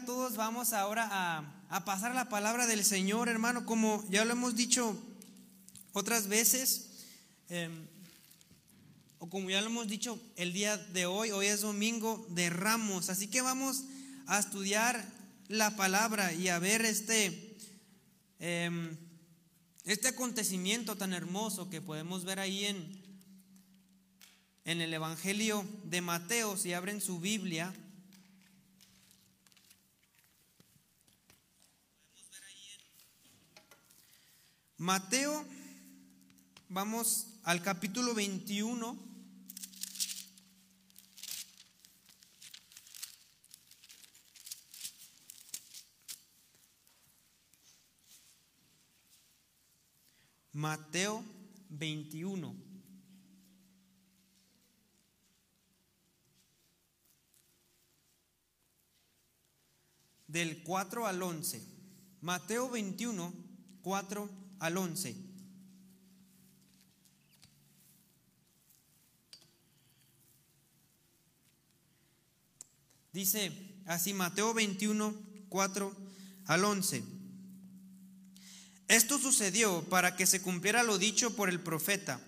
a todos. Vamos ahora a, pasar la palabra del Señor, hermano. Como ya lo hemos dicho otras veces, em, o como ya lo hemos dicho el día de hoy, hoy es domingo de ramos. Así que vamos a estudiar la palabra y a ver este, em, este acontecimiento tan hermoso que podemos ver ahí en, en el Evangelio de Mateo. Si abren su Biblia. Mateo, vamos al capítulo 21. Mateo 21. Del 4 al 11. Mateo 21, 4 al 11. Dice así Mateo 21, 4 al 11. Esto sucedió para que se cumpliera lo dicho por el profeta.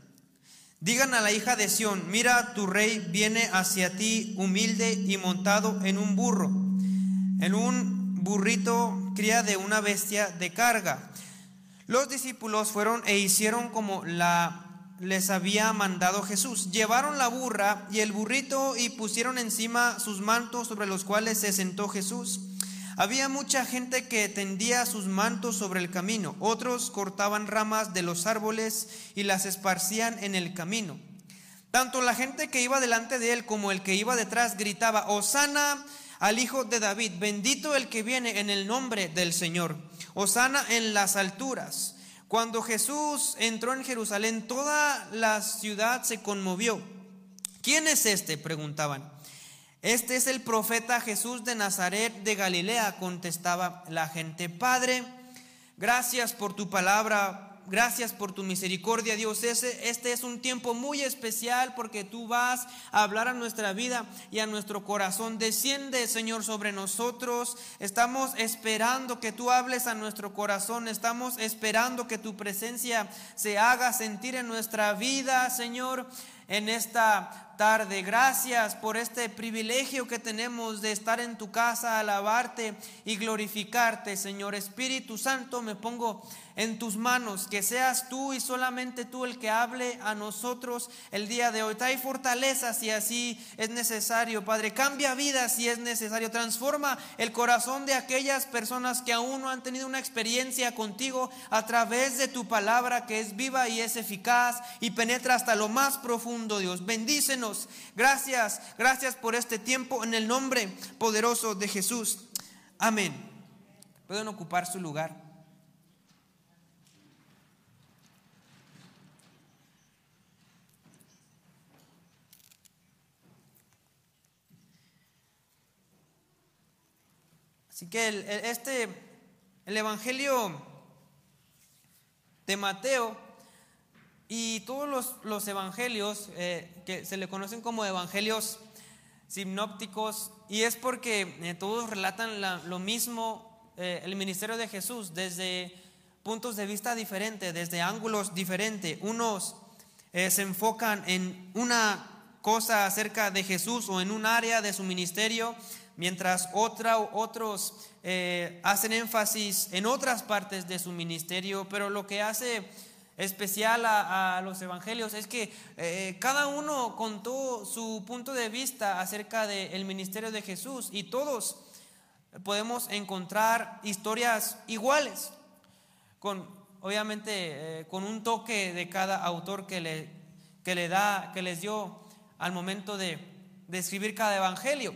Digan a la hija de Sión, mira, tu rey viene hacia ti humilde y montado en un burro, en un burrito cría de una bestia de carga. Los discípulos fueron e hicieron como la les había mandado Jesús. Llevaron la burra y el burrito y pusieron encima sus mantos sobre los cuales se sentó Jesús. Había mucha gente que tendía sus mantos sobre el camino, otros cortaban ramas de los árboles y las esparcían en el camino. Tanto la gente que iba delante de él como el que iba detrás gritaba, Osana al Hijo de David, bendito el que viene en el nombre del Señor. Osana en las alturas. Cuando Jesús entró en Jerusalén, toda la ciudad se conmovió. ¿Quién es este? preguntaban. Este es el profeta Jesús de Nazaret de Galilea, contestaba la gente. Padre, gracias por tu palabra gracias por tu misericordia, Dios. este es un tiempo muy especial porque tú vas a hablar a nuestra vida y a nuestro corazón. Desciende, Señor, sobre nosotros. Estamos esperando que tú hables a nuestro corazón. Estamos esperando que tu presencia se haga sentir en nuestra vida, Señor en esta tarde. Gracias por este privilegio que tenemos de estar en tu casa, alabarte y glorificarte, Señor Espíritu Santo. Me pongo en tus manos, que seas tú y solamente tú el que hable a nosotros el día de hoy. Trae fortaleza si así es necesario, Padre. Cambia vida si es necesario. Transforma el corazón de aquellas personas que aún no han tenido una experiencia contigo a través de tu palabra que es viva y es eficaz y penetra hasta lo más profundo, Dios. Bendícenos. Gracias, gracias por este tiempo en el nombre poderoso de Jesús. Amén. Pueden ocupar su lugar. Así que este, el Evangelio de Mateo y todos los, evangelios eh, que se le conocen como evangelios sinópticos, y es porque eh, todos relatan lo mismo, eh, el ministerio de Jesús, desde puntos de vista diferentes, desde ángulos diferentes. Unos se enfocan en una cosa acerca de Jesús o en un área de su ministerio, mientras otra, otros hacen énfasis en otras partes de su ministerio, pero lo que hace especial a, los evangelios es que eh, cada uno contó su punto de vista acerca del ministerio de Jesús y todos podemos encontrar historias iguales, con, obviamente eh, con un toque de cada autor que le, que le da, que les dio al momento de, de escribir cada evangelio.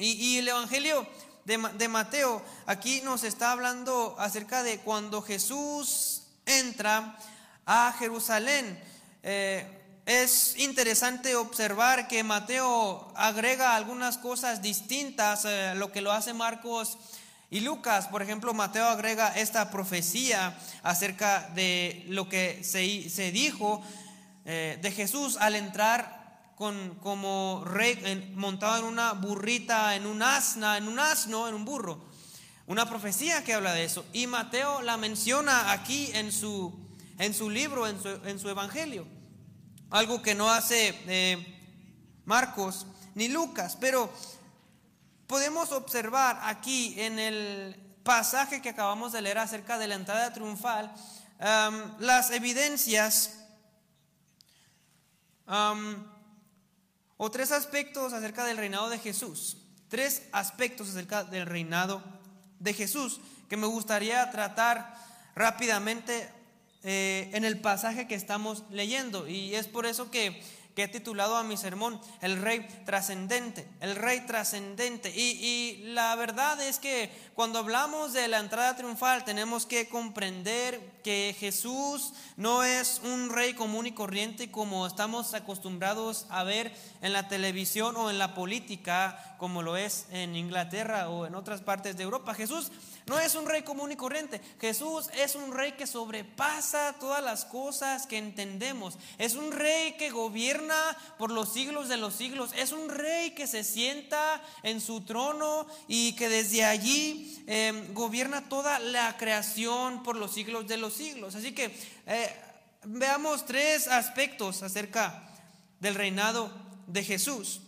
Y, el Evangelio de, Mateo aquí nos está hablando acerca de cuando Jesús entra a Jerusalén. Eh, es interesante observar que Mateo agrega algunas cosas distintas a lo que lo hace Marcos y Lucas. Por ejemplo, Mateo agrega esta profecía acerca de lo que se, dijo eh, de Jesús al entrar con, como rey montado en una burrita, en un asna, en un asno, en un burro. Una profecía que habla de eso. Y Mateo la menciona aquí en su, en su libro, en su, evangelio. Algo que no hace eh, Marcos ni Lucas. Pero podemos observar aquí en el pasaje que acabamos de leer acerca de la entrada triunfal las evidencias o tres aspectos acerca del reinado de Jesús. Tres aspectos acerca del reinado de Jesús que me gustaría tratar rápidamente eh, en el pasaje que estamos leyendo. Y es por eso que he titulado a mi sermón El Rey Trascendente, el Rey Trascendente. Y, la verdad es que cuando hablamos de la entrada triunfal tenemos que comprender que Jesús no es un rey común y corriente como estamos acostumbrados a ver en la televisión o en la política como lo es en Inglaterra o en otras partes de Europa. Jesús no es un rey común y corriente. Jesús es un rey que sobrepasa todas las cosas que entendemos. Es un rey que gobierna por los siglos de los siglos. Es un rey que se sienta en su trono y que desde allí em, gobierna toda la creación por los siglos de los siglos. Así que eh, veamos tres aspectos acerca del reinado de Jesús.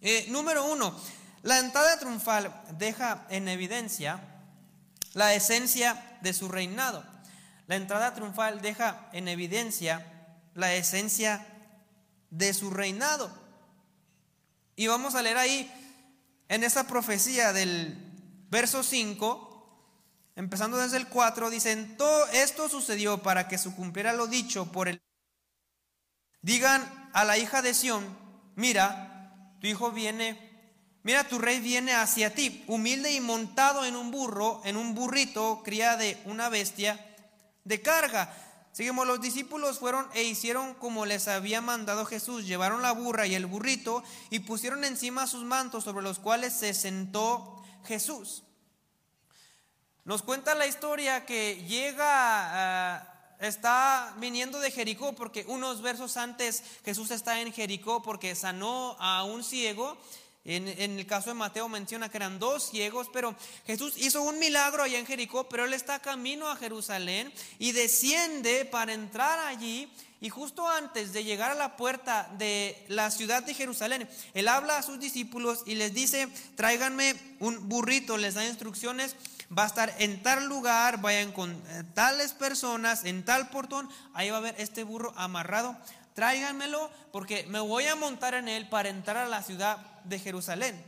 Eh, número uno, la entrada triunfal deja en evidencia la esencia de su reinado. La entrada triunfal deja en evidencia la esencia de su reinado. Y vamos a leer ahí en esa profecía del verso 5, empezando desde el 4, dicen, todo esto sucedió para que se cumpliera lo dicho por el... Digan a la hija de Sión, mira, tu hijo viene Mira, tu rey viene hacia ti, humilde y montado en un burro, en un burrito, cría de una bestia de carga. Seguimos, los discípulos fueron e hicieron como les había mandado Jesús. Llevaron la burra y el burrito y pusieron encima sus mantos sobre los cuales se sentó Jesús. Nos cuenta la historia que llega, está viniendo de Jericó, porque unos versos antes Jesús está en Jericó porque sanó a un ciego en, el caso de Mateo menciona que eran dos ciegos, pero Jesús hizo un milagro allá en Jericó, pero él está camino a Jerusalén y desciende para entrar allí. Y justo antes de llegar a la puerta de la ciudad de Jerusalén, él habla a sus discípulos y les dice, tráiganme un burrito, les da instrucciones, va a estar en tal lugar, vayan con eh, tales personas, en tal portón, ahí va a haber este burro amarrado tráiganmelo porque me voy a montar en él para entrar a la ciudad de Jerusalén.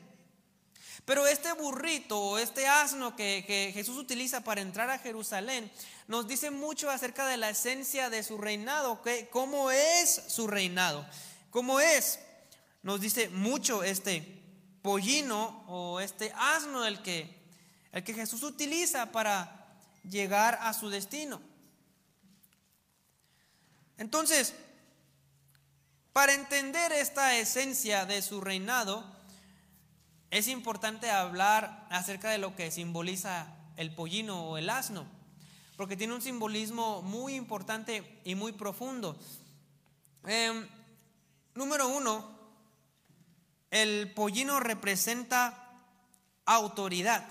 Pero este burrito o este asno que, Jesús utiliza para entrar a Jerusalén nos dice mucho acerca de la esencia de su reinado, que, cómo es su reinado, cómo es. Nos dice mucho este pollino o este asno el que, el que Jesús utiliza para llegar a su destino. Entonces, para entender esta esencia de su reinado, es importante hablar acerca de lo que simboliza el pollino o el asno, porque tiene un simbolismo muy importante y muy profundo. Em, número uno, el pollino representa autoridad.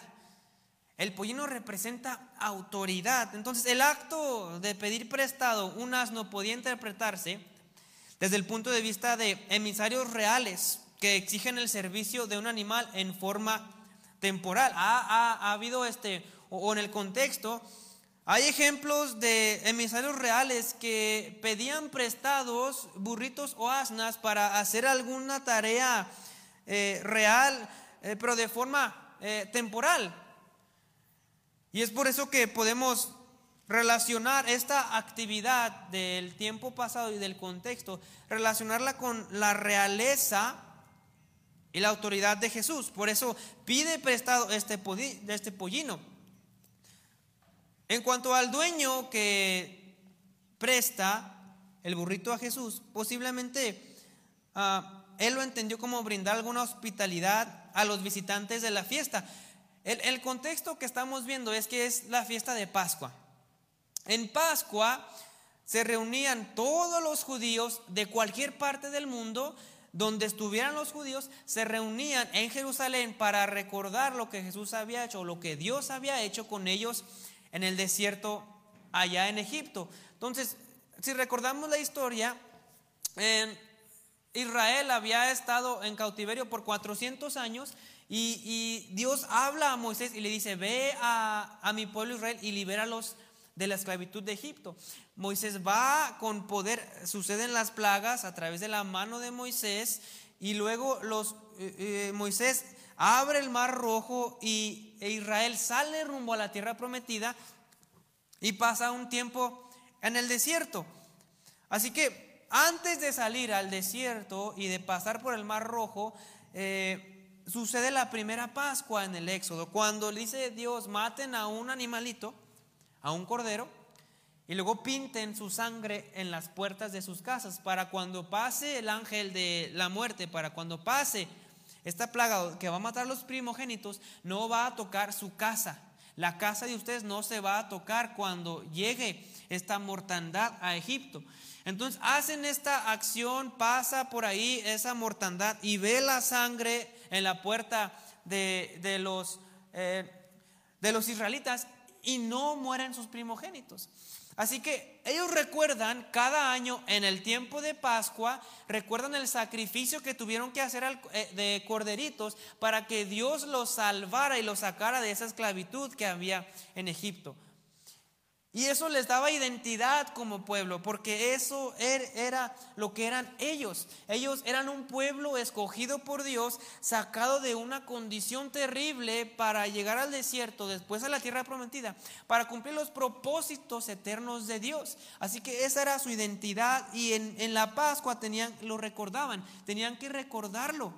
El pollino representa autoridad. Entonces, el acto de pedir prestado un asno podía interpretarse desde el punto de vista de emisarios reales que exigen el servicio de un animal en forma temporal. Ha, habido este, o, en el contexto, hay ejemplos de emisarios reales que pedían prestados burritos o asnas para hacer alguna tarea eh, real, eh, pero de forma eh, temporal. Y es por eso que podemos relacionar esta actividad del tiempo pasado y del contexto, relacionarla con la realeza y la autoridad de Jesús. Por eso pide prestado este, este pollino. En cuanto al dueño que presta el burrito a Jesús, posiblemente ah, él lo entendió como brindar alguna hospitalidad a los visitantes de la fiesta. el contexto que estamos viendo es que es la fiesta de Pascua. En Pascua se reunían todos los judíos de cualquier parte del mundo donde estuvieran los judíos, se reunían en Jerusalén para recordar lo que Jesús había hecho, lo que Dios había hecho con ellos en el desierto allá en Egipto. Entonces, si recordamos la historia, Israel había estado en cautiverio por 400 años y, Dios habla a Moisés y le dice, ve a, a mi pueblo Israel y libéralos de la esclavitud de Egipto. Moisés va con poder, suceden las plagas a través de la mano de Moisés y luego los, eh, eh, Moisés abre el mar rojo y e Israel sale rumbo a la tierra prometida y pasa un tiempo en el desierto. Así que antes de salir al desierto y de pasar por el mar rojo, eh, sucede la primera Pascua en el Éxodo, cuando dice Dios, maten a un animalito a un cordero y luego pinten su sangre en las puertas de sus casas para cuando pase el ángel de la muerte, para cuando pase esta plaga que va a matar a los primogénitos, no va a tocar su casa. La casa de ustedes no se va a tocar cuando llegue esta mortandad a Egipto. Entonces hacen esta acción, pasa por ahí esa mortandad y ve la sangre en la puerta de, los, eh, de los israelitas y no mueren sus primogénitos. Así que ellos recuerdan cada año en el tiempo de Pascua, recuerdan el sacrificio que tuvieron que hacer eh, de corderitos para que Dios los salvara y los sacara de esa esclavitud que había en Egipto. Y eso les daba identidad como pueblo, porque eso er, era lo que eran ellos. Ellos eran un pueblo escogido por Dios, sacado de una condición terrible para llegar al desierto, después a la tierra prometida, para cumplir los propósitos eternos de Dios. Así que esa era su identidad y en, en la Pascua tenían, lo recordaban, tenían que recordarlo.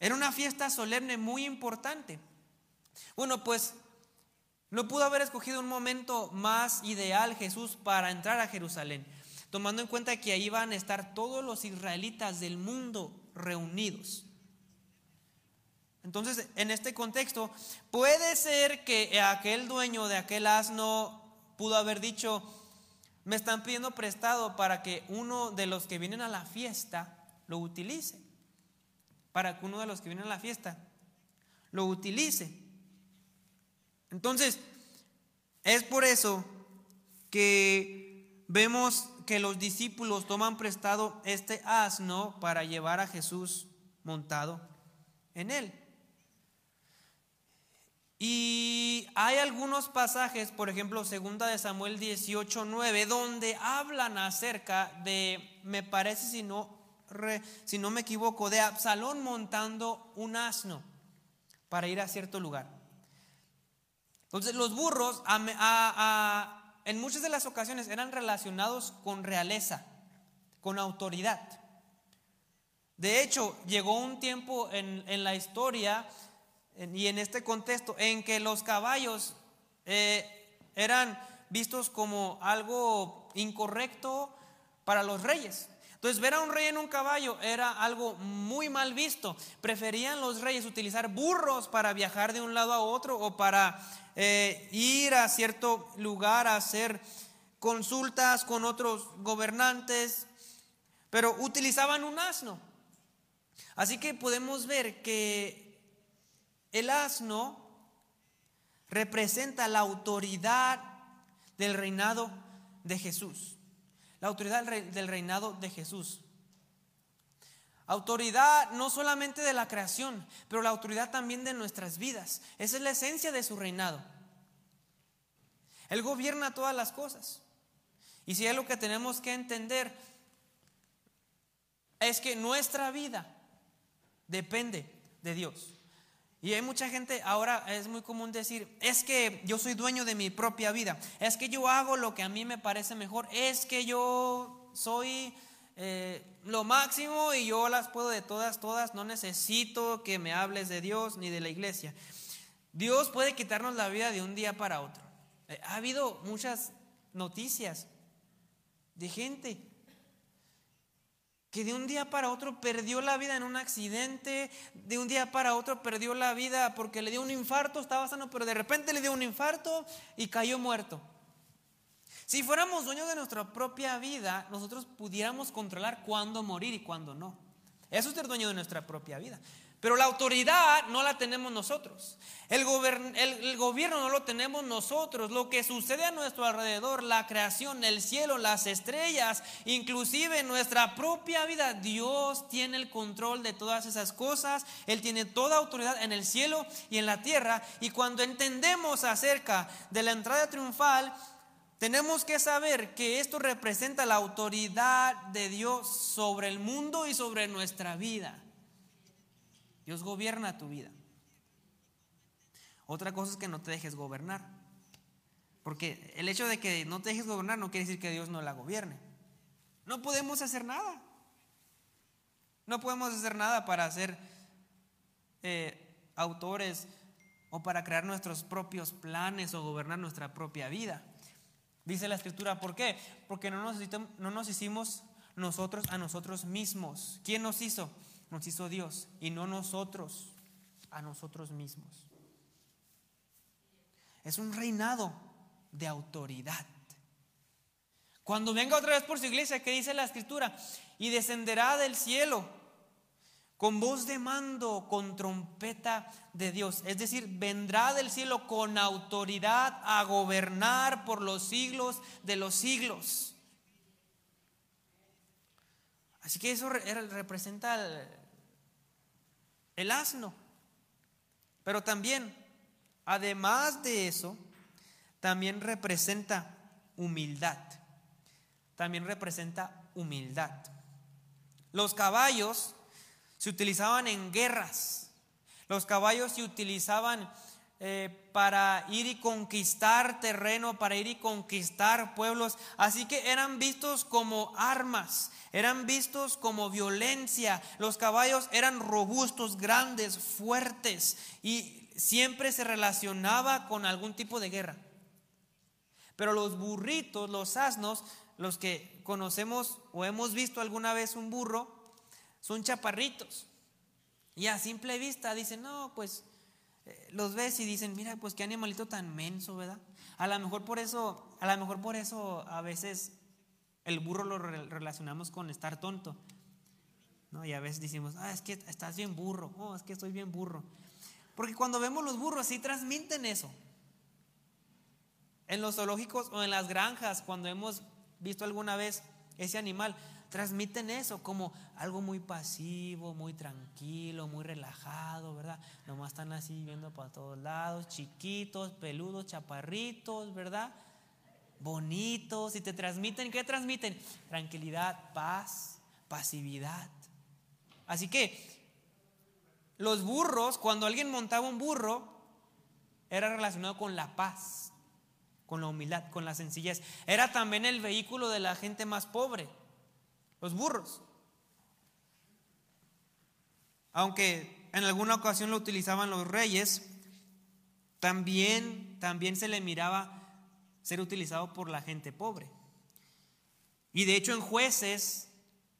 Era una fiesta solemne muy importante. Bueno, pues no pudo haber escogido un momento más ideal Jesús para entrar a Jerusalén, tomando en cuenta que ahí van a estar todos los israelitas del mundo reunidos. Entonces, en este contexto, puede ser que aquel dueño de aquel asno pudo haber dicho, me están pidiendo prestado para que uno de los que vienen a la fiesta lo utilice. Para que uno de los que vienen a la fiesta lo utilice. Entonces, es por eso que vemos que los discípulos toman prestado este asno para llevar a Jesús montado en él. Y hay algunos pasajes, por ejemplo, segunda de Samuel 18, 9, donde hablan acerca de, me parece si no, si no me equivoco, de Absalón montando un asno para ir a cierto lugar. Entonces los burros en muchas de las ocasiones eran relacionados con realeza, con autoridad. De hecho, llegó un tiempo en, la historia y en este contexto en que los caballos eh, eran vistos como algo incorrecto para los reyes. Entonces ver a un rey en un caballo era algo muy mal visto. Preferían los reyes utilizar burros para viajar de un lado a otro o para eh, ir a cierto lugar a hacer consultas con otros gobernantes, pero utilizaban un asno. Así que podemos ver que el asno representa la autoridad del reinado de Jesús la autoridad del reinado de Jesús. Autoridad no solamente de la creación, pero la autoridad también de nuestras vidas. Esa es la esencia de su reinado. Él gobierna todas las cosas. Y si es lo que tenemos que entender, es que nuestra vida depende de Dios. Y hay mucha gente, ahora es muy común decir, es que yo soy dueño de mi propia vida, es que yo hago lo que a mí me parece mejor, es que yo soy eh, lo máximo y yo las puedo de todas, todas, no necesito que me hables de Dios ni de la iglesia. Dios puede quitarnos la vida de un día para otro. Eh, ha habido muchas noticias de gente que de un día para otro perdió la vida en un accidente, de un día para otro perdió la vida porque le dio un infarto, estaba sano, pero de repente le dio un infarto y cayó muerto. Si fuéramos dueños de nuestra propia vida, nosotros pudiéramos controlar cuándo morir y cuándo no. Eso es ser dueño de nuestra propia vida. Pero la autoridad no la tenemos nosotros. El, el, gobierno no lo tenemos nosotros. Lo que sucede a nuestro alrededor, la creación, el cielo, las estrellas, inclusive nuestra propia vida, Dios tiene el control de todas esas cosas. Él tiene toda autoridad en el cielo y en la tierra. Y cuando entendemos acerca de la entrada triunfal, tenemos que saber que esto representa la autoridad de Dios sobre el mundo y sobre nuestra vida. Dios gobierna tu vida. Otra cosa es que no te dejes gobernar. Porque el hecho de que no te dejes gobernar no quiere decir que Dios no la gobierne. No podemos hacer nada. No podemos hacer nada para ser eh, autores o para crear nuestros propios planes o gobernar nuestra propia vida. Dice la escritura, ¿por qué? Porque no nos, no nos hicimos nosotros a nosotros mismos. ¿Quién nos hizo? Nos hizo Dios y no nosotros a nosotros mismos. Es un reinado de autoridad. Cuando venga otra vez por su iglesia, ¿qué dice la escritura? Y descenderá del cielo con voz de mando, con trompeta de Dios. Es decir, vendrá del cielo con autoridad a gobernar por los siglos de los siglos. Así que eso representa el, asno. Pero también, además de eso, también representa humildad. También representa humildad. Los caballos se utilizaban en guerras. Los caballos se utilizaban eh, para ir y conquistar terreno, para ir y conquistar pueblos. Así que eran vistos como armas, eran vistos como violencia. Los caballos eran robustos, grandes, fuertes y siempre se relacionaba con algún tipo de guerra. Pero los burritos, los asnos, los que conocemos o hemos visto alguna vez un burro, son chaparritos. Y a simple vista dicen, no, pues los ves y dicen, mira, pues qué animalito tan menso, ¿verdad? A lo mejor por eso, a lo mejor por eso a veces el burro lo relacionamos con estar tonto. ¿no? Y a veces decimos, ah, es que estás bien burro, oh, es que estoy bien burro. Porque cuando vemos los burros, sí transmiten eso. En los zoológicos o en las granjas, cuando hemos visto alguna vez ese animal, transmiten eso como algo muy pasivo, muy tranquilo, muy relajado, ¿verdad? Nomás están así viendo para todos lados, chiquitos, peludos, chaparritos, ¿verdad? Bonitos, y te transmiten, ¿qué transmiten? Tranquilidad, paz, pasividad. Así que los burros, cuando alguien montaba un burro, era relacionado con la paz, con la humildad, con la sencillez. Era también el vehículo de la gente más pobre los burros. Aunque en alguna ocasión lo utilizaban los reyes, también, también se le miraba ser utilizado por la gente pobre. Y de hecho en jueces,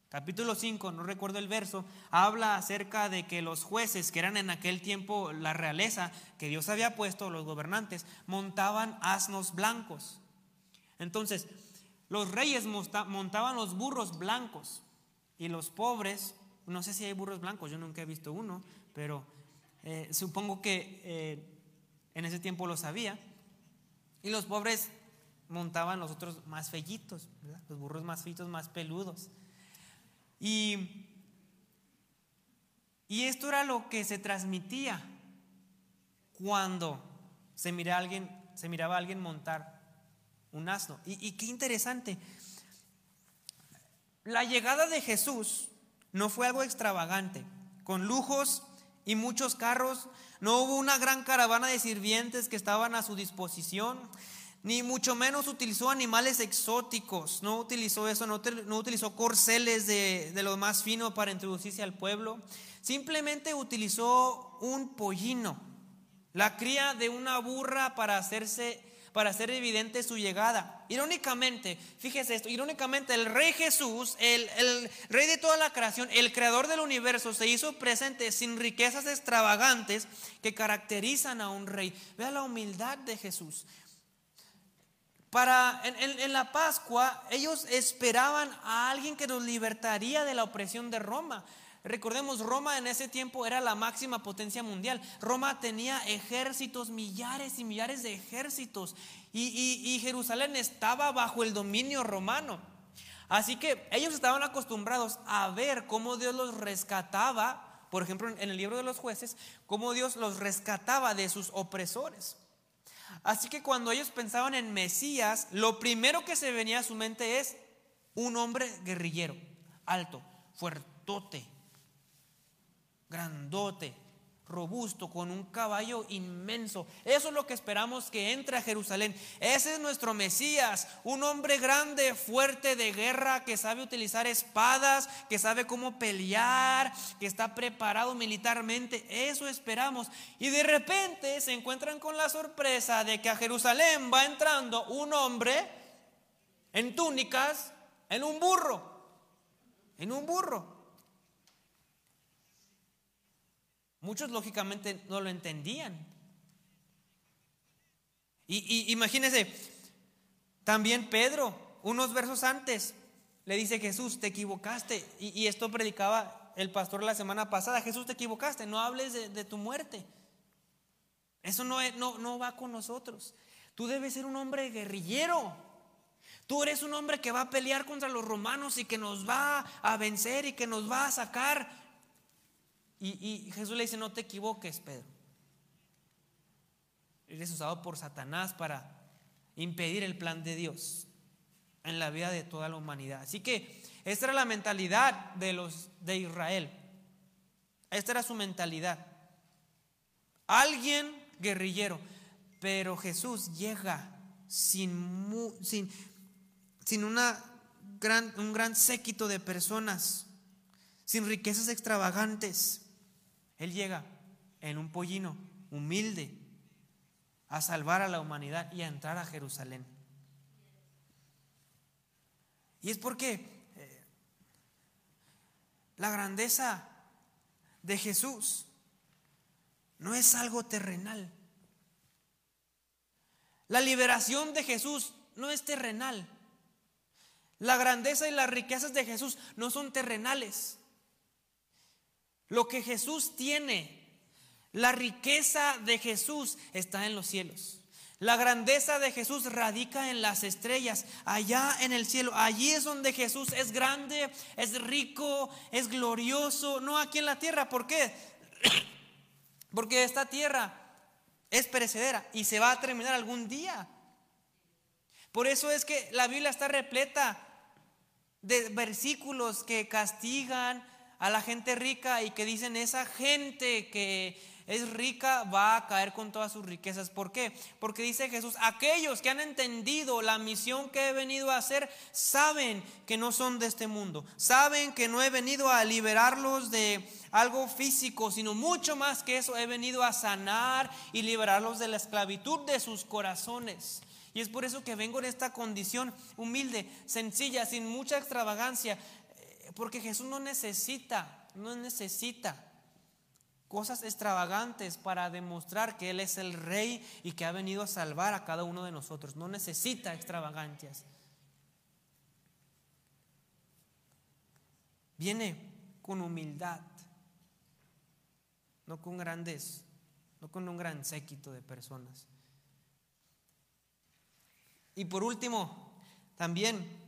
capítulo 5, no recuerdo el verso, habla acerca de que los jueces, que eran en aquel tiempo la realeza que Dios había puesto, los gobernantes, montaban asnos blancos. Entonces, los reyes montaban los burros blancos y los pobres, no sé si hay burros blancos, yo nunca he visto uno, pero eh, supongo que eh, en ese tiempo lo sabía. Y los pobres montaban los otros más fellitos, los burros más feitos, más peludos. Y, y esto era lo que se transmitía cuando se, mira alguien, se miraba a alguien montar un asno. Y, qué interesante. La llegada de Jesús no fue algo extravagante, con lujos y muchos carros. No hubo una gran caravana de sirvientes que estaban a su disposición, ni mucho menos utilizó animales exóticos. No utilizó eso, no, utilizó corceles de, de lo más fino para introducirse al pueblo. Simplemente utilizó un pollino, la cría de una burra para hacerse para hacer evidente su llegada. Irónicamente, fíjese esto, irónicamente el rey Jesús, el, rey de toda la creación, el creador del universo, se hizo presente sin riquezas extravagantes que caracterizan a un rey. Vea la humildad de Jesús. Para, en, en, la Pascua ellos esperaban a alguien que nos libertaría de la opresión de Roma. Recordemos, Roma en ese tiempo era la máxima potencia mundial. Roma tenía ejércitos, millares y millares de ejércitos. Y, Jerusalén estaba bajo el dominio romano. Así que ellos estaban acostumbrados a ver cómo Dios los rescataba, por ejemplo en el libro de los jueces, cómo Dios los rescataba de sus opresores. Así que cuando ellos pensaban en Mesías, lo primero que se venía a su mente es un hombre guerrillero, alto, fuertote, grandote, robusto, con un caballo inmenso. Eso es lo que esperamos que entre a Jerusalén. Ese es nuestro Mesías, un hombre grande, fuerte de guerra, que sabe utilizar espadas, que sabe cómo pelear, que está preparado militarmente. Eso esperamos. Y de repente se encuentran con la sorpresa de que a Jerusalén va entrando un hombre en túnicas, en un burro, en un burro. Muchos lógicamente no lo entendían. Y, imagínense, también Pedro, unos versos antes, le dice Jesús, te equivocaste. Y, esto predicaba el pastor la semana pasada, Jesús, te equivocaste, no hables de, tu muerte. Eso no, no, no va con nosotros. Tú debes ser un hombre guerrillero. Tú eres un hombre que va a pelear contra los romanos y que nos va a vencer y que nos va a sacar y, Jesús le dice, no te equivoques, Pedro. Eres usado por Satanás para impedir el plan de Dios en la vida de toda la humanidad. Así que esta era la mentalidad de los de Israel. Esta era su mentalidad. Alguien guerrillero, pero Jesús llega sin, sin, sin una gran, un gran séquito de personas, sin riquezas extravagantes. Él llega en un pollino humilde a salvar a la humanidad y a entrar a Jerusalén. Y es porque eh, la grandeza de Jesús no es algo terrenal. La liberación de Jesús no es terrenal. La grandeza y las riquezas de Jesús no son terrenales. Lo que Jesús tiene, la riqueza de Jesús está en los cielos. La grandeza de Jesús radica en las estrellas, allá en el cielo. Allí es donde Jesús es grande, es rico, es glorioso, no aquí en la tierra. ¿Por qué? Porque esta tierra es perecedera y se va a terminar algún día. Por eso es que la Biblia está repleta de versículos que castigan, a la gente rica y que dicen esa gente que es rica va a caer con todas sus riquezas. ¿Por qué? Porque dice Jesús, aquellos que han entendido la misión que he venido a hacer, saben que no son de este mundo, saben que no he venido a liberarlos de algo físico, sino mucho más que eso, he venido a sanar y liberarlos de la esclavitud de sus corazones. Y es por eso que vengo en esta condición humilde, sencilla, sin mucha extravagancia, porque Jesús no necesita, no necesita cosas extravagantes para demostrar que Él es el rey y que ha venido a salvar a cada uno de nosotros. No necesita extravagancias. Viene con humildad, no con grandes, no con un gran séquito de personas. Y por último, también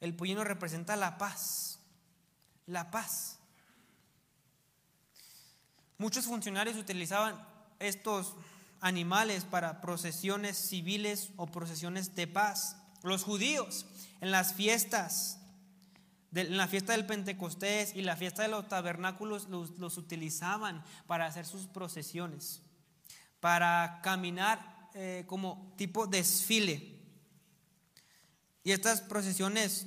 el pollino representa la paz, la paz. Muchos funcionarios utilizaban estos animales para procesiones civiles o procesiones de paz. Los judíos en las fiestas, en la fiesta del Pentecostés y la fiesta de los tabernáculos los, utilizaban para hacer sus procesiones, para caminar eh, como tipo desfile. Y estas procesiones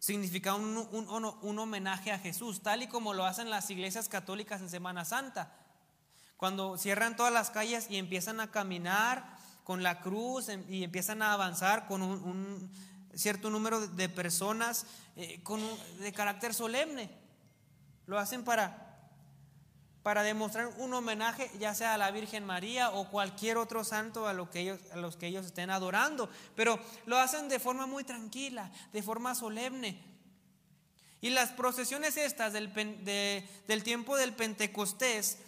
significan un, homenaje a Jesús, tal y como lo hacen las iglesias católicas en Semana Santa. Cuando cierran todas las calles y empiezan a caminar con la cruz em, y empiezan a avanzar con un, cierto número de personas eh, con de carácter solemne. Lo hacen para para demostrar un homenaje ya sea a la Virgen María o cualquier otro santo a, lo que ellos, a los que ellos estén adorando, pero lo hacen de forma muy tranquila, de forma solemne. Y las procesiones estas del, del tiempo del Pentecostés,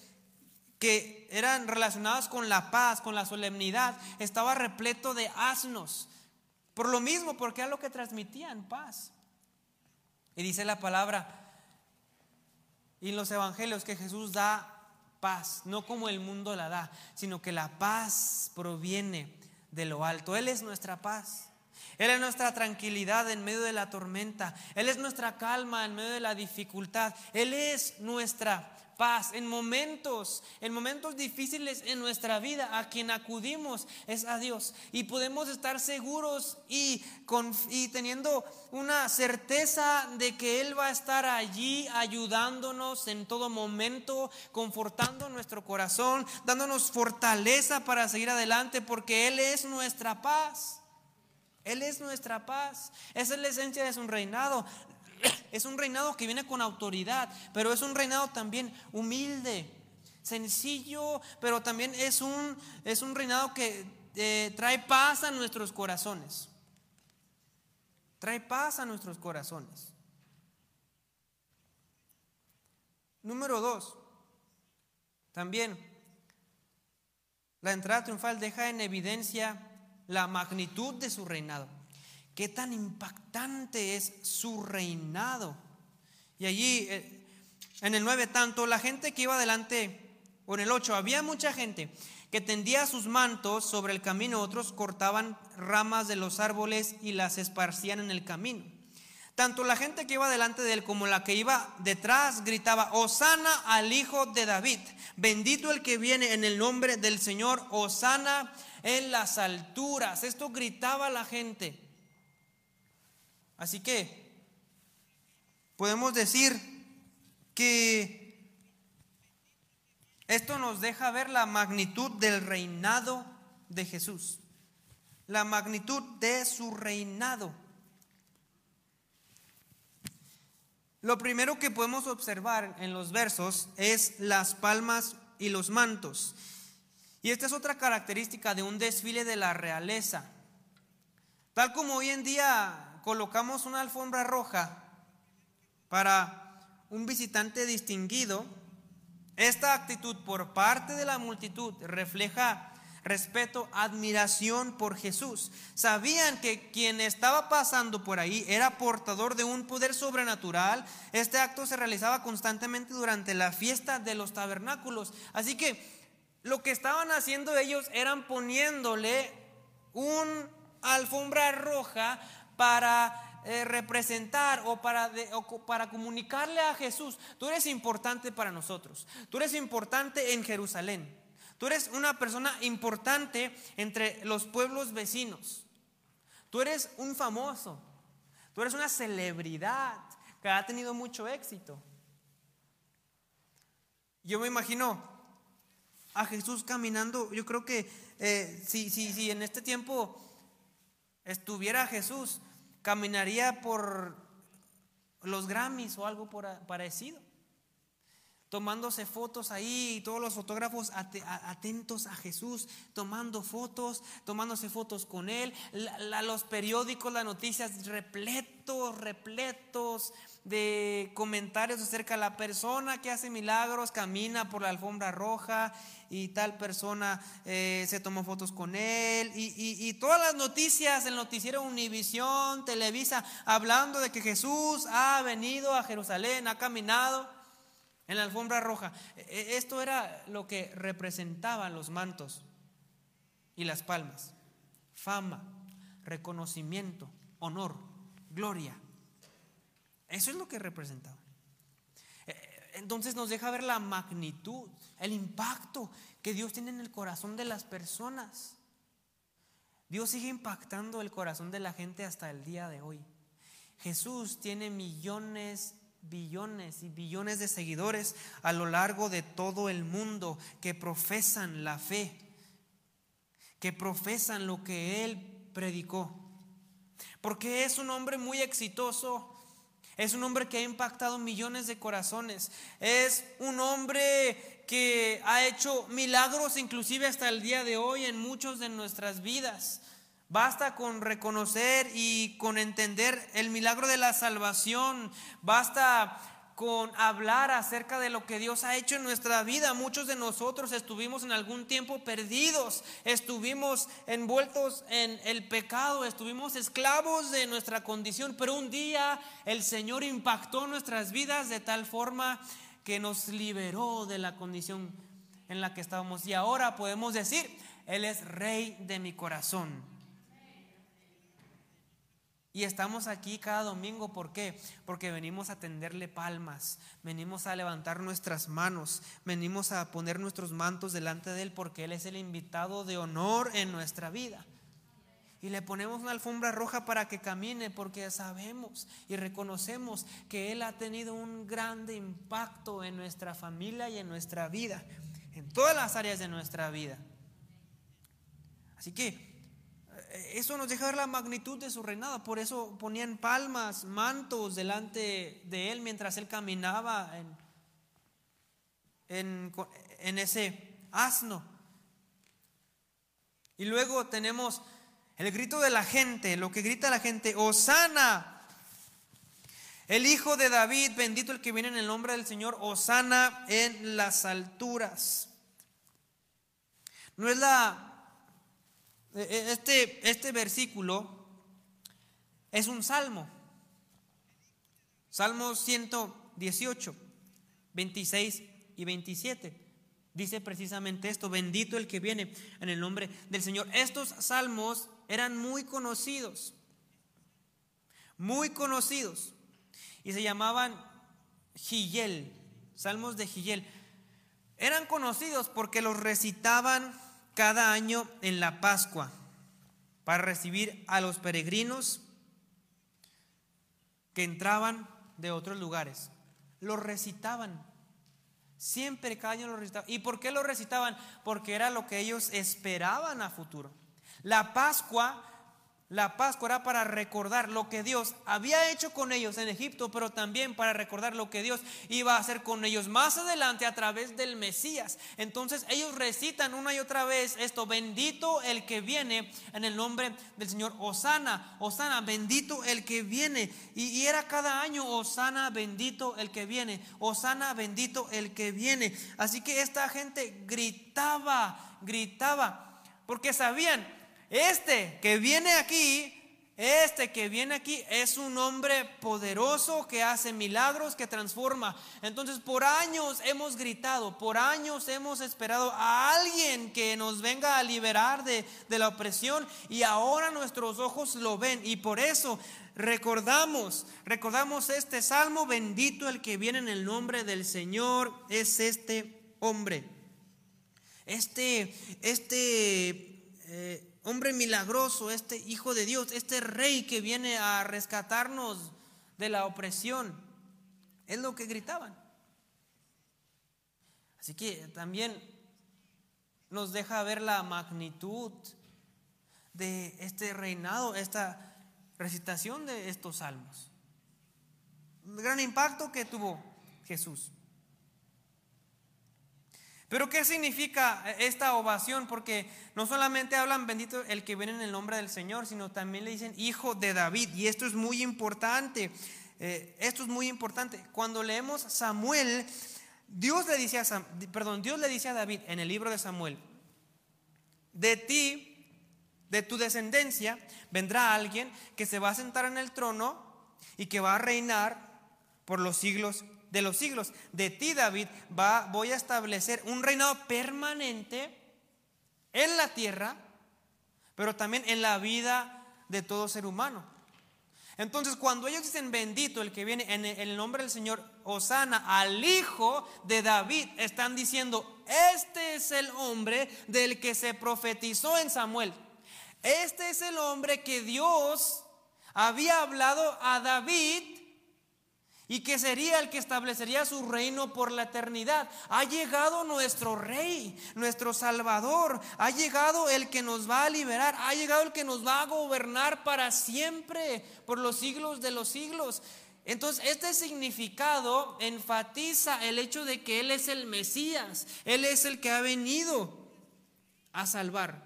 que eran relacionadas con la paz, con la solemnidad, estaba repleto de asnos. Por lo mismo, porque era lo que transmitían paz. Y dice la palabra y en los evangelios que Jesús da paz, no como el mundo la da, sino que la paz proviene de lo alto. Él es nuestra paz. Él es nuestra tranquilidad en medio de la tormenta. Él es nuestra calma en medio de la dificultad. Él es nuestra paz en momentos, en momentos difíciles en nuestra vida. A quien acudimos es a Dios. Y podemos estar seguros y, con, y teniendo una certeza de que Él va a estar allí ayudándonos en todo momento, confortando nuestro corazón, dándonos fortaleza para seguir adelante, porque Él es nuestra paz. Él es nuestra paz. Esa es la esencia de su reinado. Es un reinado que viene con autoridad, pero es un reinado también humilde, sencillo, pero también es un, es un reinado que eh, trae paz a nuestros corazones. Trae paz a nuestros corazones. Número dos, también la entrada triunfal deja en evidencia la magnitud de su reinado. Qué tan impactante es su reinado. Y allí, eh, en el 9, tanto la gente que iba adelante, o en el 8, había mucha gente que tendía sus mantos sobre el camino, otros cortaban ramas de los árboles y las esparcían en el camino. Tanto la gente que iba delante de él como la que iba detrás gritaba, Osana al Hijo de David, bendito el que viene en el nombre del Señor, Osana en las alturas. Esto gritaba la gente. Así que podemos decir que esto nos deja ver la magnitud del reinado de Jesús, la magnitud de su reinado. Lo primero que podemos observar en los versos es las palmas y los mantos. Y esta es otra característica de un desfile de la realeza. Tal como hoy en día colocamos una alfombra roja para un visitante distinguido, esta actitud por parte de la multitud refleja respeto, admiración por Jesús. Sabían que quien estaba pasando por ahí era portador de un poder sobrenatural. Este acto se realizaba constantemente durante la fiesta de los tabernáculos. Así que lo que estaban haciendo ellos eran poniéndole un alfombra roja para eh, representar o para, para comunicarle a Jesús, tú eres importante para nosotros, tú eres importante en Jerusalén. Tú eres una persona importante entre los pueblos vecinos. Tú eres un famoso. Tú eres una celebridad que ha tenido mucho éxito. Yo me imagino a Jesús caminando. Yo creo que eh, si, si, si en este tiempo estuviera Jesús, caminaría por los Grammys o algo parecido tomándose fotos ahí, y todos los fotógrafos atentos a Jesús, tomando fotos, tomándose fotos con Él, los periódicos, las noticias repletos, repletos de comentarios acerca de la persona que hace milagros, camina por la alfombra roja y tal persona eh, se tomó fotos con Él, y, y todas las noticias, el noticiero Univisión, Televisa, hablando de que Jesús ha venido a Jerusalén, ha caminado en la alfombra roja. E, e, esto era lo que representaban los mantos y las palmas. Fama, reconocimiento, honor, gloria. Eso es lo que representaba. E, entonces nos deja ver la magnitud, el impacto que Dios tiene en el corazón de las personas. Dios sigue impactando el corazón de la gente hasta el día de hoy. Jesús tiene millones billones y billones de seguidores a lo largo de todo el mundo que profesan la fe, que profesan lo que Él predicó. Porque es un hombre muy exitoso, es un hombre que ha impactado millones de corazones, es un hombre que ha hecho milagros inclusive hasta el día de hoy en muchos de nuestras vidas. Basta con reconocer y con entender el milagro de la salvación. Basta con hablar acerca de lo que Dios ha hecho en nuestra vida. Muchos de nosotros estuvimos en algún tiempo perdidos, estuvimos envueltos en el pecado, estuvimos esclavos de nuestra condición, pero un día el Señor impactó nuestras vidas de tal forma que nos liberó de la condición en la que estábamos. Y ahora podemos decir, Él es rey de mi corazón. Y estamos aquí cada domingo, ¿por qué? Porque venimos a tenderle palmas, venimos a levantar nuestras manos, venimos a poner nuestros mantos delante de Él porque Él es el invitado de honor en nuestra vida. Y le ponemos una alfombra roja para que camine porque sabemos y reconocemos que Él ha tenido un grande impacto en nuestra familia y en nuestra vida, en todas las áreas de nuestra vida. Así que eso nos deja ver la magnitud de su reinado. Por eso ponían palmas, mantos delante de él mientras él caminaba en, en, ese asno. Y luego tenemos el grito de la gente, lo que grita la gente, Osana. El hijo de David, bendito el que viene en el nombre del Señor, Osana en las alturas. No es la este, este versículo es un salmo. Salmo 118, 26 y 27. Dice precisamente esto, bendito el que viene en el nombre del Señor. Estos salmos eran muy conocidos, muy conocidos, y se llamaban Gillel, salmos de Gillel. Eran conocidos porque los recitaban cada año en la Pascua para recibir a los peregrinos que entraban de otros lugares. Lo recitaban. Siempre cada año lo recitaban. ¿Y por qué lo recitaban? Porque era lo que ellos esperaban a futuro. La Pascua la Pascua era para recordar lo que Dios había hecho con ellos en Egipto, pero también para recordar lo que Dios iba a hacer con ellos más adelante a través del Mesías. Entonces ellos recitan una y otra vez esto, bendito el que viene en el nombre del Señor. Osana, Osana, bendito el que viene. Y, era cada año, Osana, bendito el que viene. Osana, bendito el que viene. Así que esta gente gritaba, gritaba, porque sabían este que viene aquí, este que viene aquí es un hombre poderoso que hace milagros, que transforma. Entonces por años hemos gritado, por años hemos esperado a alguien que nos venga a liberar de, de la opresión y ahora nuestros ojos lo ven y por eso recordamos, recordamos este salmo, bendito el que viene en el nombre del Señor, es este hombre. Este, este... Eh, hombre milagroso, este Hijo de Dios, este Rey que viene a rescatarnos de la opresión. Es lo que gritaban. Así que también nos deja ver la magnitud de este reinado, esta recitación de estos salmos. El gran impacto que tuvo Jesús. Pero ¿qué significa esta ovación? Porque no solamente hablan bendito el que viene en el nombre del Señor, sino también le dicen hijo de David. Y esto es muy importante. Eh, esto es muy importante. Cuando leemos Samuel, Dios le perdón, Dios le dice a David en el libro de Samuel, de ti, de tu descendencia, vendrá alguien que se va a sentar en el trono y que va a reinar por los siglos de los siglos. De ti, David, va, voy a establecer un reinado permanente en la tierra, pero también en la vida de todo ser humano. Entonces, cuando ellos dicen bendito el que viene en el nombre del Señor, Osana al hijo de David, están diciendo, este es el hombre del que se profetizó en Samuel. Este es el hombre que Dios había hablado a David y que sería el que establecería su reino por la eternidad. Ha llegado nuestro rey, nuestro salvador, ha llegado el que nos va a liberar, ha llegado el que nos va a gobernar para siempre, por los siglos de los siglos. Entonces, este significado enfatiza el hecho de que Él es el Mesías, Él es el que ha venido a salvar.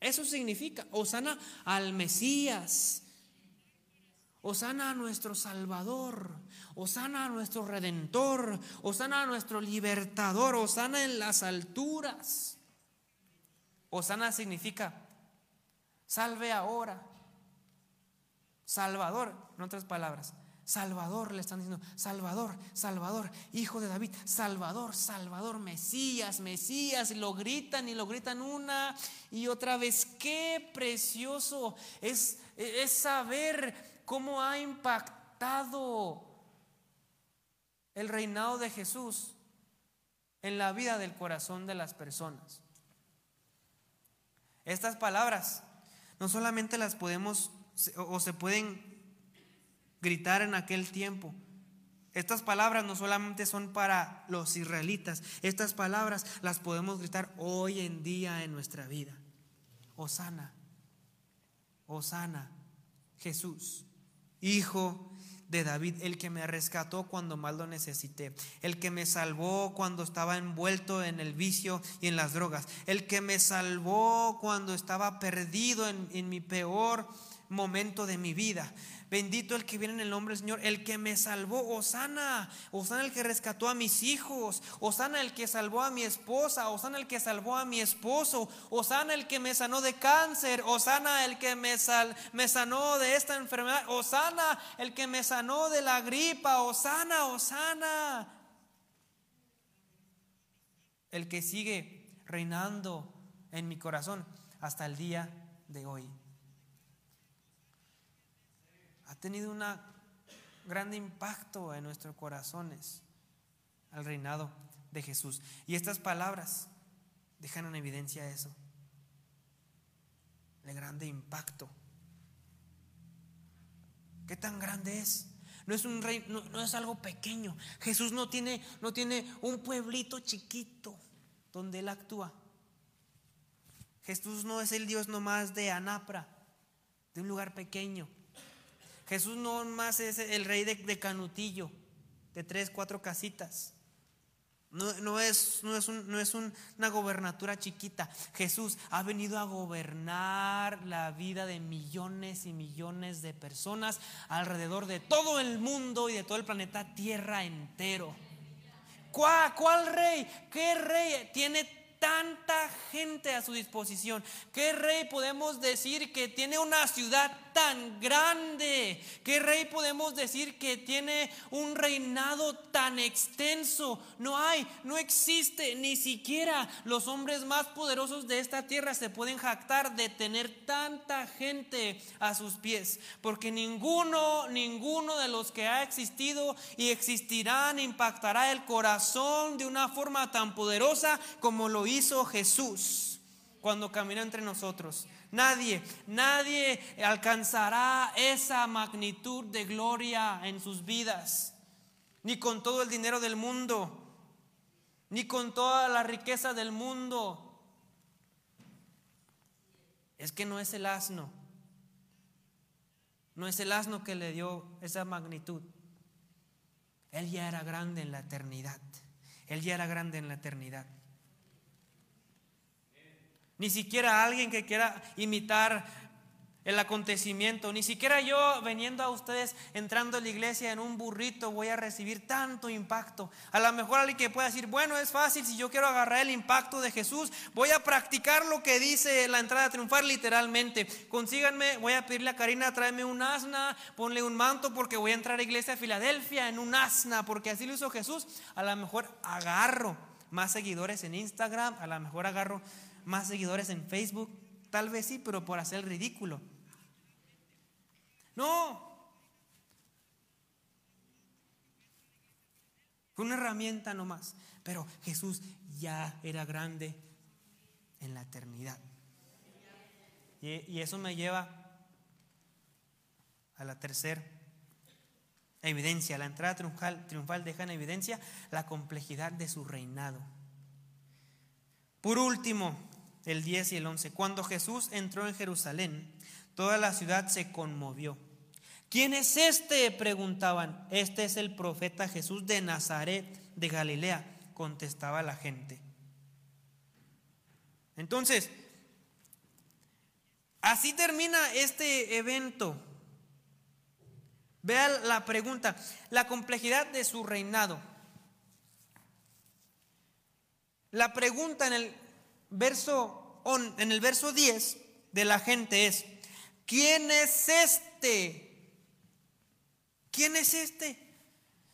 Eso significa, Osana al Mesías. Osana a nuestro Salvador, Osana a nuestro Redentor, Osana a nuestro Libertador, Osana en las alturas. Osana significa salve ahora, Salvador, en otras palabras. Salvador, le están diciendo, Salvador, Salvador, hijo de David, Salvador, Salvador, Mesías, Mesías, lo gritan y lo gritan una y otra vez. Qué precioso es, es saber cómo ha impactado el reinado de Jesús en la vida del corazón de las personas. Estas palabras no solamente las podemos o se pueden gritar en aquel tiempo. Estas palabras no solamente son para los israelitas, estas palabras las podemos gritar hoy en día en nuestra vida. Osana, Osana, Jesús, Hijo de David, el que me rescató cuando más lo necesité, el que me salvó cuando estaba envuelto en el vicio y en las drogas, el que me salvó cuando estaba perdido en, en mi peor momento de mi vida. Bendito el que viene en el nombre del Señor, el que me salvó, Osana, Osana el que rescató a mis hijos, Osana el que salvó a mi esposa, Osana el que salvó a mi esposo, Osana el que me sanó de cáncer, Osana el que me, sal, me sanó de esta enfermedad, Osana el que me sanó de la gripa, Osana, Osana. El que sigue reinando en mi corazón hasta el día de hoy ha tenido un gran impacto en nuestros corazones al reinado de Jesús. Y estas palabras dejan en evidencia eso, el grande impacto. ¿Qué tan grande es? No es un rey, no, es algo pequeño. Jesús no tiene, no tiene un pueblito chiquito donde él actúa. Jesús no es el Dios nomás de Anapra, de un lugar pequeño. Jesús no más es el rey de, Canutillo, de tres, cuatro casitas. No, es, no es, no es una gobernatura chiquita. Jesús ha venido a gobernar la vida de millones y millones de personas alrededor de todo el mundo y de todo el planeta Tierra entero. ¿Cuál, cuál rey? ¿Qué rey tiene tanta gente a su disposición. ¿Qué rey podemos decir que tiene una ciudad tan grande? ¿Qué rey podemos decir que tiene un reinado tan extenso? No hay, no existe, ni siquiera los hombres más poderosos de esta tierra se pueden jactar de tener tanta gente a sus pies, porque ninguno, ninguno de los que ha existido y existirán impactará el corazón de una forma tan poderosa como lo hizo Jesús cuando caminó entre nosotros. Nadie, nadie alcanzará esa magnitud de gloria en sus vidas, ni con todo el dinero del mundo, ni con toda la riqueza del mundo. Es que no es el asno, no es el asno que le dio esa magnitud. Él ya era grande en la eternidad, él ya era grande en la eternidad. Ni siquiera alguien que quiera imitar el acontecimiento. Ni siquiera yo veniendo a ustedes, entrando a la iglesia en un burrito, voy a recibir tanto impacto. A lo mejor alguien que pueda decir, bueno, es fácil, si yo quiero agarrar el impacto de Jesús, voy a practicar lo que dice la entrada a triunfar literalmente. Consíganme, voy a pedirle a Karina, tráeme un asna, ponle un manto porque voy a entrar a la iglesia de Filadelfia en un asna, porque así lo hizo Jesús. A lo mejor agarro más seguidores en Instagram, a lo mejor agarro más seguidores en Facebook, tal vez sí, pero por hacer ridículo. No. Una herramienta nomás. Pero Jesús ya era grande en la eternidad. Y, eso me lleva a la tercera evidencia. La entrada triunfal, triunfal deja en evidencia la complejidad de su reinado. Por último, el 10 y el 11. Cuando Jesús entró en Jerusalén, toda la ciudad se conmovió. ¿Quién es este? preguntaban. Este es el profeta Jesús de Nazaret, de Galilea, contestaba la gente. Entonces, Así termina este evento. Vea la pregunta, la complejidad de su reinado. La pregunta en el verso en el verso 10 de la gente es, ¿quién es este? ¿Quién es este?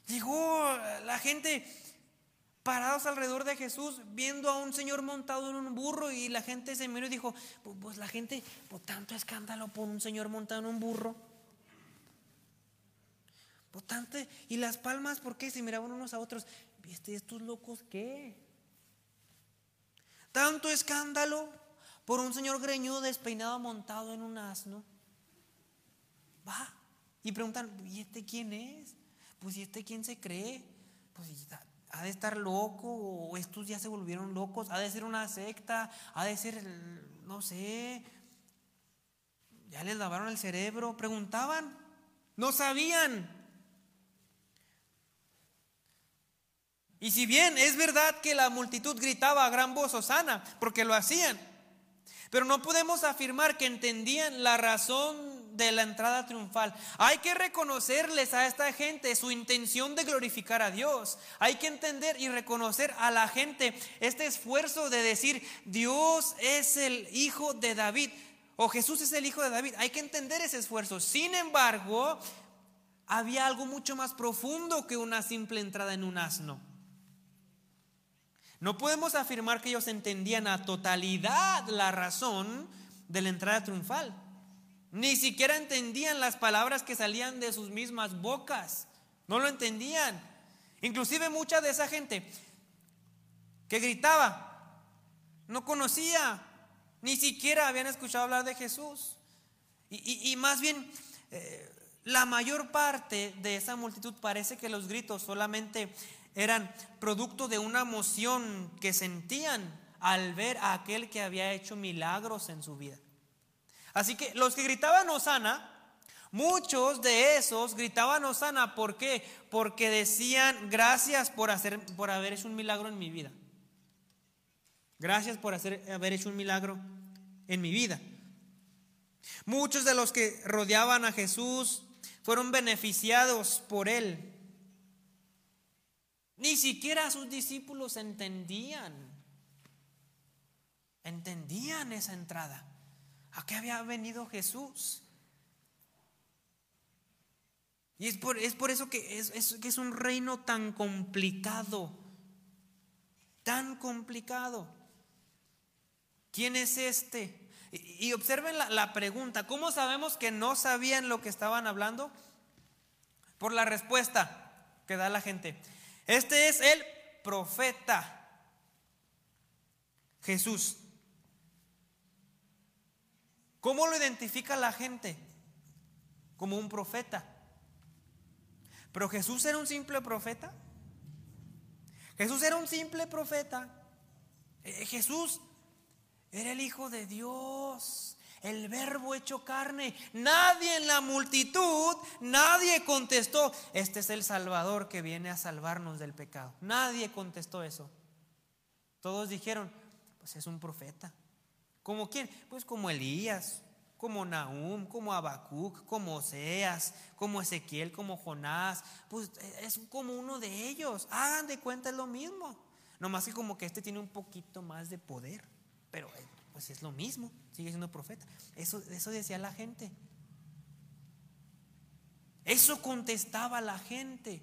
Llegó la gente parados alrededor de Jesús viendo a un señor montado en un burro y la gente se miró y dijo, pues, pues la gente, por tanto escándalo por un señor montado en un burro. Por tanto, y las palmas, ¿por qué? Se miraban unos a otros. ¿Viste estos locos qué? Tanto escándalo por un señor greñudo despeinado montado en un asno. Va. Y preguntan, ¿y este quién es? Pues ¿y este quién se cree? Pues ha de estar loco o estos ya se volvieron locos, ha de ser una secta, ha de ser, no sé, ya les lavaron el cerebro, preguntaban, no sabían. Y si bien es verdad que la multitud gritaba a gran voz, Osana, porque lo hacían, pero no podemos afirmar que entendían la razón de la entrada triunfal. Hay que reconocerles a esta gente su intención de glorificar a Dios. Hay que entender y reconocer a la gente este esfuerzo de decir, Dios es el Hijo de David o Jesús es el Hijo de David. Hay que entender ese esfuerzo. Sin embargo, había algo mucho más profundo que una simple entrada en un asno. No podemos afirmar que ellos entendían a totalidad la razón de la entrada triunfal. Ni siquiera entendían las palabras que salían de sus mismas bocas. No lo entendían. Inclusive mucha de esa gente que gritaba, no conocía, ni siquiera habían escuchado hablar de Jesús. Y, más bien, eh, la mayor parte de esa multitud parece que los gritos solamente eran producto de una emoción que sentían al ver a aquel que había hecho milagros en su vida. Así que los que gritaban Osana, muchos de esos gritaban Osana, ¿por qué? Porque decían gracias por, hacer, por haber hecho un milagro en mi vida. Gracias por hacer, haber hecho un milagro en mi vida. Muchos de los que rodeaban a Jesús fueron beneficiados por él. Ni siquiera sus discípulos entendían, entendían esa entrada. ¿A qué había venido Jesús? Y es por, es por eso que es, que es un reino tan complicado, tan complicado. ¿Quién es este? Y, observen la, la, pregunta, ¿cómo sabemos que no sabían lo que estaban hablando? Por la respuesta que da la gente. Este es el profeta Jesús. ¿Cómo lo identifica la gente? Como un profeta. Pero Jesús era un simple profeta. Jesús era un simple profeta. Eh, Jesús era el Hijo de Dios, el verbo hecho carne. Nadie en la multitud, nadie contestó, este es el Salvador que viene a salvarnos del pecado. Nadie contestó eso. Todos dijeron, pues es un profeta. ¿Como quién? Pues como Elías, como Nahum, como Habacuc, como Oseas, como Ezequiel, como Jonás. Pues es como uno de ellos. Hagan de cuenta es lo mismo. No más que como que este tiene un poquito más de poder. Pero pues es lo mismo. Sigue siendo profeta. Eso, eso decía la gente. Eso contestaba la gente.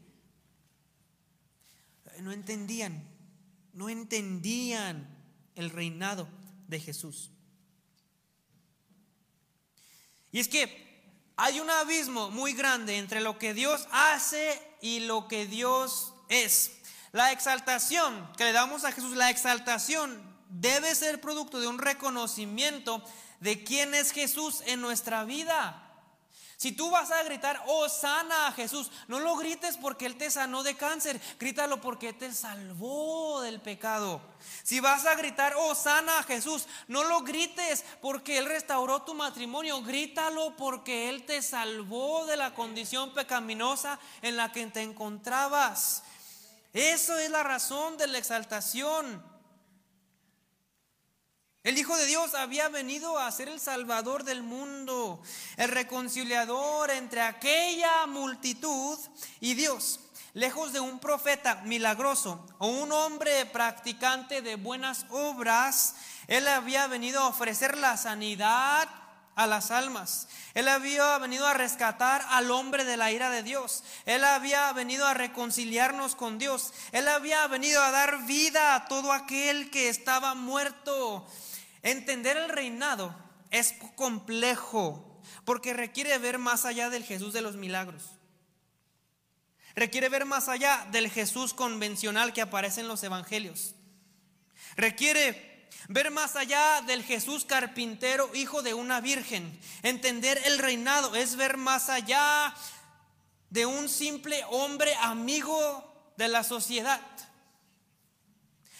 No entendían. No entendían el reinado de Jesús. Y es que hay un abismo muy grande entre lo que Dios hace y lo que Dios es. La exaltación que le damos a Jesús, la exaltación debe ser producto de un reconocimiento de quién es Jesús en nuestra vida. Si tú vas a gritar, oh, sana a Jesús, no lo grites porque Él te sanó de cáncer, grítalo porque te salvó del pecado. Si vas a gritar, oh, sana a Jesús, no lo grites porque Él restauró tu matrimonio, grítalo porque Él te salvó de la condición pecaminosa en la que te encontrabas. Eso es la razón de la exaltación. El Hijo de Dios había venido a ser el Salvador del mundo, el reconciliador entre aquella multitud y Dios. Lejos de un profeta milagroso o un hombre practicante de buenas obras, Él había venido a ofrecer la sanidad a las almas. Él había venido a rescatar al hombre de la ira de Dios. Él había venido a reconciliarnos con Dios. Él había venido a dar vida a todo aquel que estaba muerto. Entender el reinado es complejo porque requiere ver más allá del Jesús de los milagros. Requiere ver más allá del Jesús convencional que aparece en los evangelios. Requiere ver más allá del Jesús carpintero, hijo de una virgen. Entender el reinado es ver más allá de un simple hombre amigo de la sociedad.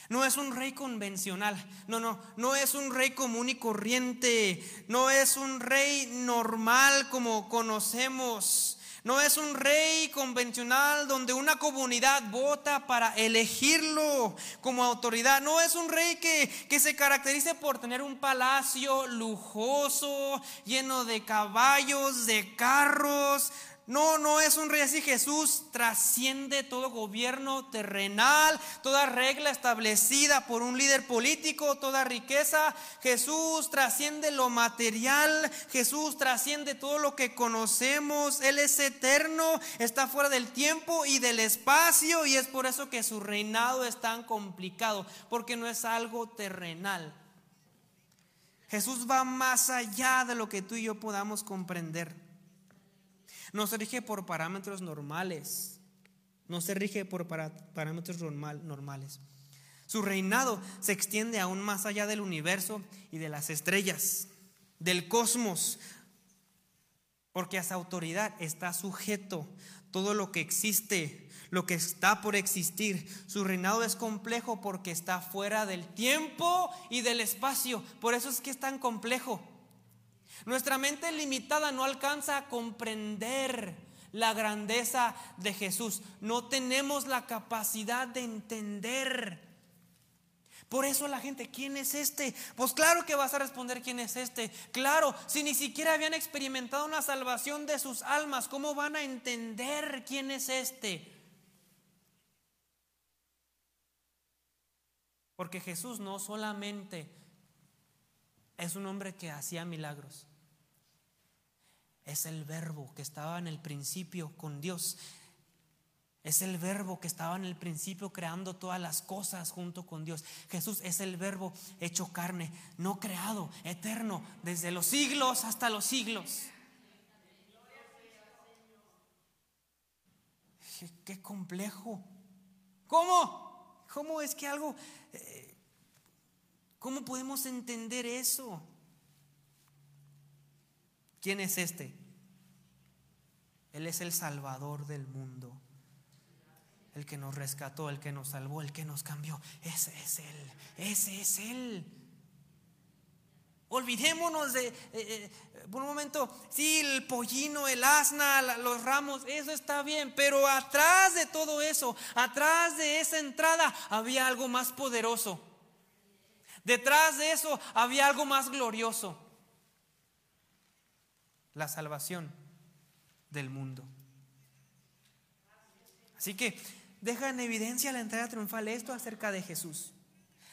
No es un rey convencional, no, no, no es un rey común y corriente, no es un rey normal como conocemos, no es un rey convencional donde una comunidad vota para elegirlo como autoridad, no es un rey que, que se caracterice por tener un palacio lujoso, lleno de caballos, de carros, no, no es un rey así. Jesús trasciende todo gobierno terrenal, toda regla establecida por un líder político, toda riqueza. Jesús trasciende lo material. Jesús trasciende todo lo que conocemos. Él es eterno, está fuera del tiempo y del espacio. Y es por eso que su reinado es tan complicado, porque no es algo terrenal. Jesús va más allá de lo que tú y yo podamos comprender. No se rige por parámetros normales. No se rige por parámetros normales. Su reinado se extiende aún más allá del universo y de las estrellas, del cosmos, porque a esa autoridad está sujeto todo lo que existe, lo que está por existir. Su reinado es complejo porque está fuera del tiempo y del espacio. Por eso es que es tan complejo. Nuestra mente limitada no alcanza a comprender la grandeza de Jesús. No tenemos la capacidad de entender. Por eso la gente, ¿quién es este? Pues claro que vas a responder quién es este. Claro, si ni siquiera habían experimentado una salvación de sus almas, ¿cómo van a entender quién es este? Porque Jesús no solamente es un hombre que hacía milagros es el verbo que estaba en el principio con Dios. Es el verbo que estaba en el principio creando todas las cosas junto con Dios. Jesús es el verbo hecho carne, no creado, eterno, desde los siglos hasta los siglos. Qué complejo. ¿Cómo? ¿Cómo es que algo... Eh, ¿Cómo podemos entender eso? ¿Quién es este? Él es el Salvador del mundo. El que nos rescató, el que nos salvó, el que nos cambió. Ese es Él. Ese es Él. Olvidémonos de, eh, eh, por un momento, sí, el pollino, el asna, los ramos, eso está bien, pero atrás de todo eso, atrás de esa entrada, había algo más poderoso. Detrás de eso había algo más glorioso la salvación del mundo. Así que deja en evidencia la entrada triunfal esto acerca de Jesús,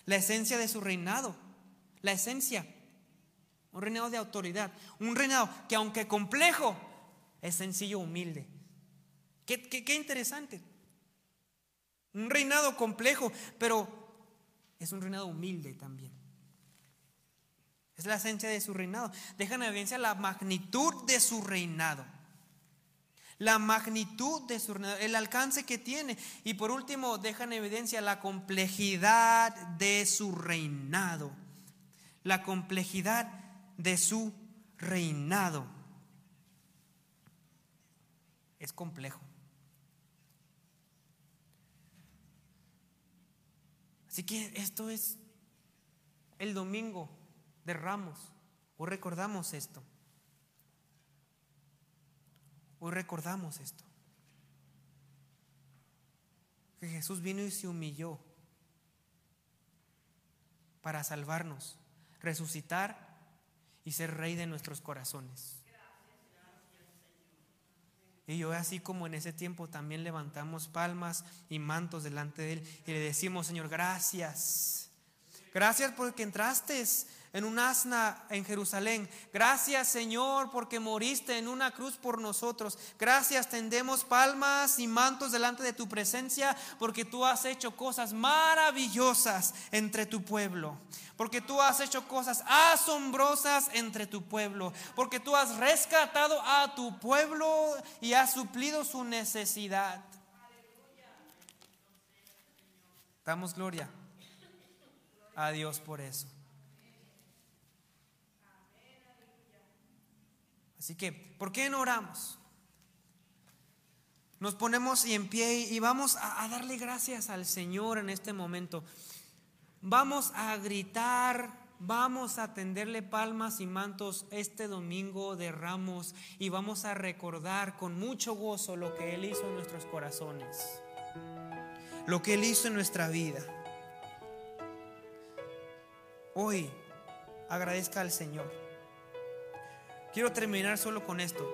la esencia de su reinado, la esencia, un reinado de autoridad, un reinado que aunque complejo, es sencillo, humilde. Qué, qué interesante. Un reinado complejo, pero es un reinado humilde también. Es la esencia de su reinado. Deja en evidencia la magnitud de su reinado. La magnitud de su reinado, el alcance que tiene. Y por último, deja en evidencia la complejidad de su reinado. La complejidad de su reinado. Es complejo. Así que esto es el domingo de Ramos. Hoy recordamos esto. Hoy recordamos esto. Que Jesús vino y se humilló para salvarnos. resucitar y ser rey de nuestros corazones. Y yo así como en ese tiempo también levantamos palmas y mantos delante de Él y le decimos, Señor, gracias. Gracias porque entraste en un asna en Jerusalén. Gracias Señor porque moriste en una cruz por nosotros. Gracias, tendemos palmas y mantos delante de tu presencia porque tú has hecho cosas maravillosas entre tu pueblo. Porque tú has hecho cosas asombrosas entre tu pueblo. Porque tú has rescatado a tu pueblo y has suplido su necesidad. Damos gloria a Dios por eso. Así que, ¿por qué no oramos? Nos ponemos y en pie y vamos a, darle gracias al Señor en este momento. Vamos a gritar, vamos a tenderle palmas y mantos este domingo de ramos y vamos a recordar con mucho gozo lo que Él hizo en nuestros corazones, lo que Él hizo en nuestra vida. Hoy agradezca al Señor. Quiero terminar solo con esto.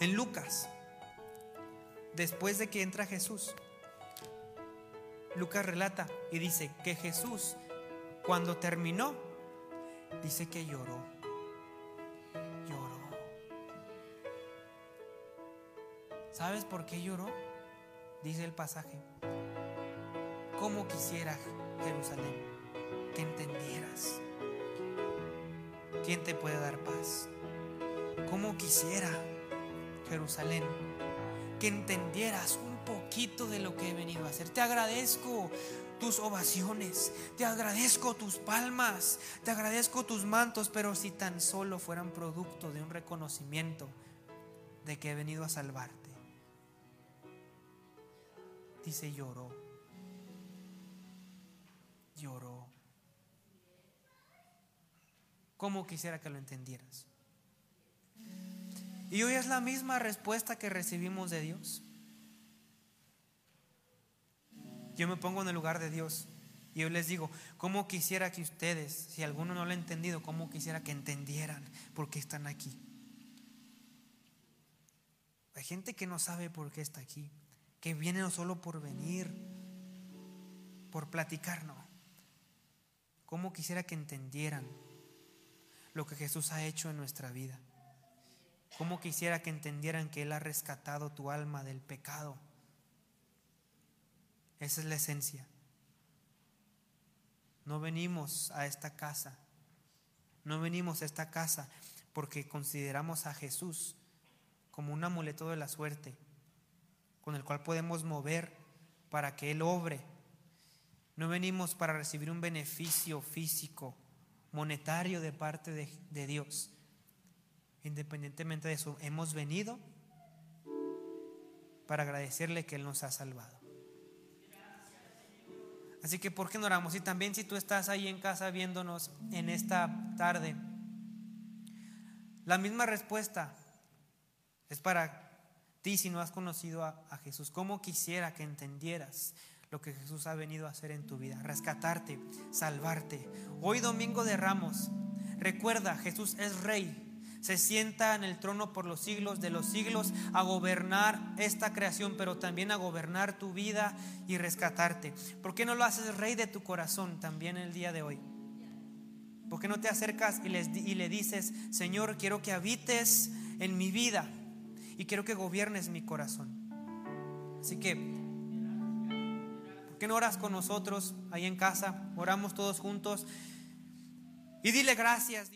En Lucas, después de que entra Jesús, Lucas relata y dice que Jesús, cuando terminó, dice que lloró. Lloró. ¿Sabes por qué lloró? Dice el pasaje. Como quisiera Jerusalén que entendieras ¿quién te puede dar paz? ¿Cómo quisiera, Jerusalén, que entendieras un poquito de lo que he venido a hacer? Te agradezco tus ovaciones, te agradezco tus palmas, te agradezco tus mantos, pero si tan solo fueran producto de un reconocimiento de que he venido a salvarte. Dice lloró, lloró. ¿Cómo quisiera que lo entendieras? Y hoy es la misma respuesta que recibimos de Dios. Yo me pongo en el lugar de Dios y yo les digo, ¿cómo quisiera que ustedes, si alguno no lo ha entendido, cómo quisiera que entendieran por qué están aquí? Hay gente que no sabe por qué está aquí, que viene solo por venir, por platicar, no. ¿Cómo quisiera que entendieran lo que Jesús ha hecho en nuestra vida. Cómo quisiera que entendieran que Él ha rescatado tu alma del pecado. Esa es la esencia. No venimos a esta casa. No venimos a esta casa porque consideramos a Jesús como un amuleto de la suerte con el cual podemos mover para que Él obre. No venimos para recibir un beneficio físico monetario de parte de, Dios. Independientemente de eso, hemos venido para agradecerle que Él nos ha salvado. Así que, ¿por qué no oramos? Y también si tú estás ahí en casa viéndonos en esta tarde, la misma respuesta es para ti si no has conocido a, a Jesús. ¿Cómo quisiera que entendieras lo que Jesús ha venido a hacer en tu vida, rescatarte, salvarte. Hoy domingo de Ramos, recuerda, Jesús es rey. Se sienta en el trono por los siglos de los siglos a gobernar esta creación, pero también a gobernar tu vida y rescatarte. ¿Por qué no lo haces rey de tu corazón también el día de hoy? ¿Por qué no te acercas y, le dices, Señor, quiero que habites en mi vida y quiero que gobiernes mi corazón? Así que ¿Por qué no oras con nosotros ahí en casa? Oramos todos juntos y dile gracias.